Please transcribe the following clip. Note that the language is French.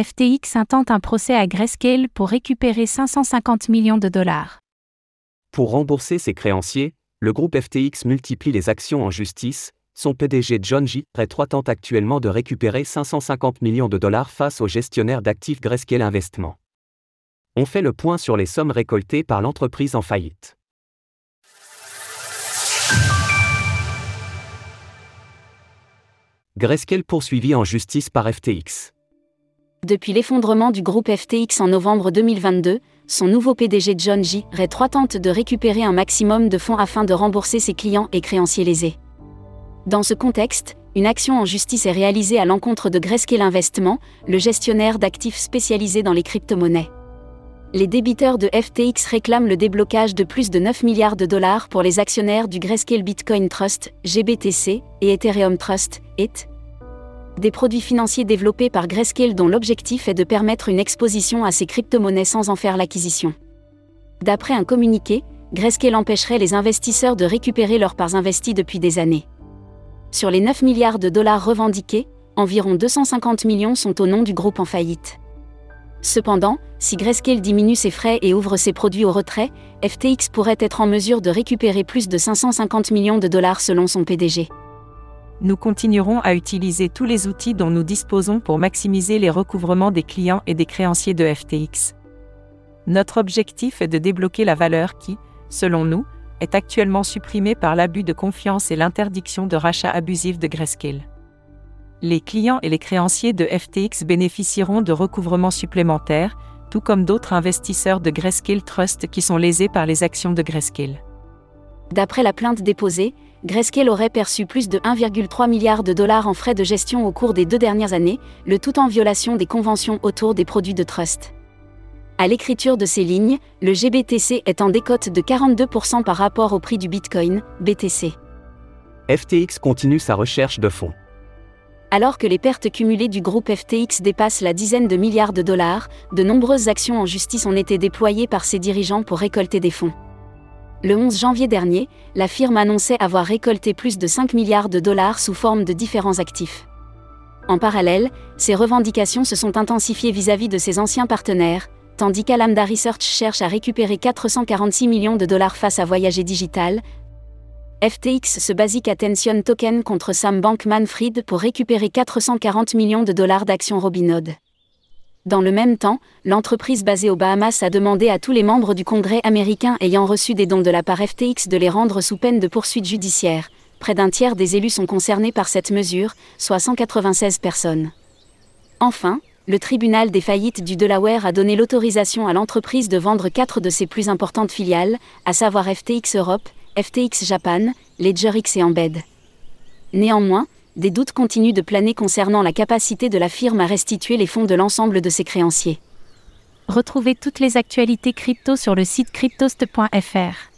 FTX intente un procès à Grayscale pour récupérer 550 millions de dollars. Pour rembourser ses créanciers, le groupe FTX multiplie les actions en justice. Son PDG John J. 3 tente actuellement de récupérer 550 millions de dollars face au gestionnaire d'actifs Grayscale Investment. On fait le point sur les sommes récoltées par l'entreprise en faillite. Grayscale poursuivi en justice par FTX. Depuis l'effondrement du groupe FTX en novembre 2022, son nouveau PDG John J. Ray 3 tente de récupérer un maximum de fonds afin de rembourser ses clients et créanciers lésés. Dans ce contexte, une action en justice est réalisée à l'encontre de Grayscale Investment, le gestionnaire d'actifs spécialisé dans les crypto-monnaies. Les débiteurs de FTX réclament le déblocage de plus de 9 milliards de dollars pour les actionnaires du Grayscale Bitcoin Trust, GBTC, et Ethereum Trust, ETH, des produits financiers développés par Grayscale dont l'objectif est de permettre une exposition à ces crypto-monnaies sans en faire l'acquisition. D'après un communiqué, Grayscale empêcherait les investisseurs de récupérer leurs parts investies depuis des années. Sur les 9 milliards de dollars revendiqués, environ 250 millions sont au nom du groupe en faillite. Cependant, si Grayscale diminue ses frais et ouvre ses produits au retrait, FTX pourrait être en mesure de récupérer plus de 550 millions de dollars selon son PDG nous continuerons à utiliser tous les outils dont nous disposons pour maximiser les recouvrements des clients et des créanciers de FTX. Notre objectif est de débloquer la valeur qui, selon nous, est actuellement supprimée par l'abus de confiance et l'interdiction de rachat abusif de Grayscale. Les clients et les créanciers de FTX bénéficieront de recouvrements supplémentaires, tout comme d'autres investisseurs de Grayscale Trust qui sont lésés par les actions de Grayscale. D'après la plainte déposée, Grayscale aurait perçu plus de 1,3 milliard de dollars en frais de gestion au cours des deux dernières années, le tout en violation des conventions autour des produits de trust. À l'écriture de ces lignes, le GBTC est en décote de 42% par rapport au prix du Bitcoin, BTC. FTX continue sa recherche de fonds. Alors que les pertes cumulées du groupe FTX dépassent la dizaine de milliards de dollars, de nombreuses actions en justice ont été déployées par ses dirigeants pour récolter des fonds. Le 11 janvier dernier, la firme annonçait avoir récolté plus de 5 milliards de dollars sous forme de différents actifs. En parallèle, ses revendications se sont intensifiées vis-à-vis de ses anciens partenaires, tandis qu'Alamda Research cherche à récupérer 446 millions de dollars face à Voyager Digital. FTX se Basic Attention Token contre Sam Bankman-Fried pour récupérer 440 millions de dollars d'actions Robinhood. Dans le même temps, l'entreprise basée aux Bahamas a demandé à tous les membres du Congrès américain ayant reçu des dons de la part FTX de les rendre sous peine de poursuite judiciaire. Près d'un tiers des élus sont concernés par cette mesure, soit 196 personnes. Enfin, le tribunal des faillites du Delaware a donné l'autorisation à l'entreprise de vendre quatre de ses plus importantes filiales, à savoir FTX Europe, FTX Japan, LedgerX et Embed. Néanmoins, des doutes continuent de planer concernant la capacité de la firme à restituer les fonds de l'ensemble de ses créanciers. Retrouvez toutes les actualités crypto sur le site cryptost.fr.